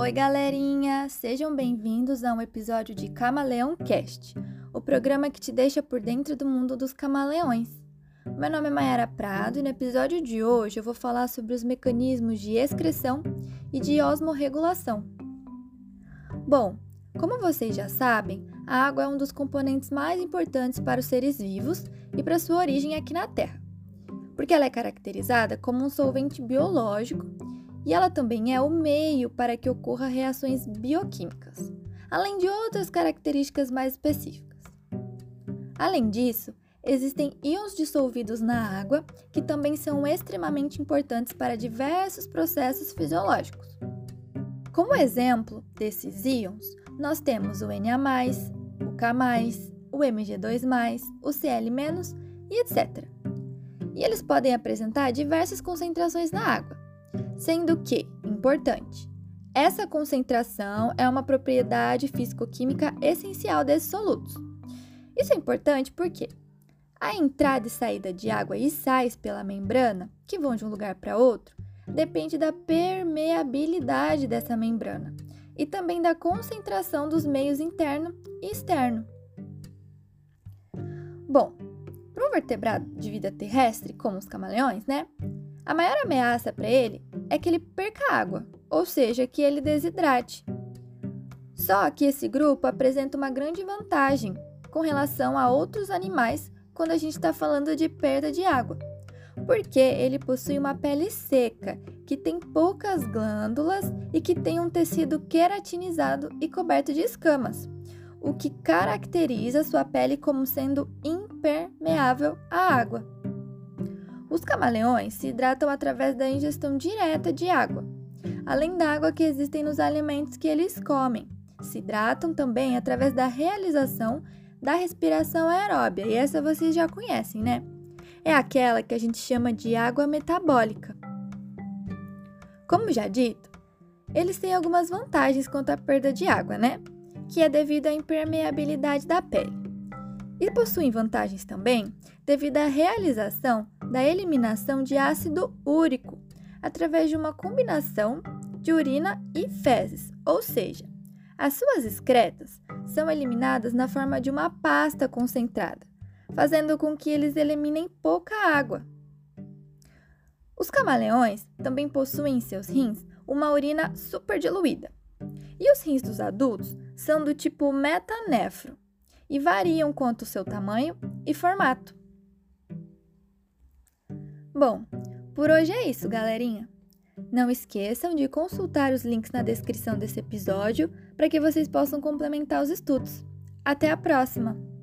Oi, galerinha! Sejam bem-vindos a um episódio de Camaleão Cast, o programa que te deixa por dentro do mundo dos camaleões. Meu nome é Mayara Prado e no episódio de hoje eu vou falar sobre os mecanismos de excreção e de osmorregulação. Bom, como vocês já sabem, a água é um dos componentes mais importantes para os seres vivos e para sua origem aqui na Terra, porque ela é caracterizada como um solvente biológico e ela também é o meio para que ocorra reações bioquímicas, além de outras características mais específicas. Além disso, existem íons dissolvidos na água que também são extremamente importantes para diversos processos fisiológicos. Como exemplo desses íons, nós temos o Na, o K, o Mg2, o Cl- e etc. E eles podem apresentar diversas concentrações na água, sendo que, importante, essa concentração é uma propriedade físico-química essencial desses solutos. Isso é importante porque a entrada e saída de água e sais pela membrana, que vão de um lugar para outro, depende da permeabilidade dessa membrana e também da concentração dos meios interno e externo. Bom, para um vertebrado de vida terrestre, como os camaleões, né? A maior ameaça para ele é que ele perca água, ou seja, que ele desidrate. Só que esse grupo apresenta uma grande vantagem com relação a outros animais quando a gente está falando de perda de água, porque ele possui uma pele seca, que tem poucas glândulas e que tem um tecido queratinizado e coberto de escamas, o que caracteriza sua pele como sendo impermeável à água. Os camaleões se hidratam através da ingestão direta de água, além da água que existem nos alimentos que eles comem. Se hidratam também através da realização da respiração aeróbia, e essa vocês já conhecem, né? É aquela que a gente chama de água metabólica. Como já dito, eles têm algumas vantagens quanto à perda de água, né? Que é devido à impermeabilidade da pele. E possuem vantagens também devido à realização da eliminação de ácido úrico através de uma combinação de urina e fezes, ou seja, as suas excretas são eliminadas na forma de uma pasta concentrada, fazendo com que eles eliminem pouca água. Os camaleões também possuem em seus rins uma urina superdiluída. E os rins dos adultos são do tipo metanefro e variam quanto ao seu tamanho e formato. Bom, por hoje é isso, galerinha. Não esqueçam de consultar os links na descrição desse episódio para que vocês possam complementar os estudos. Até a próxima!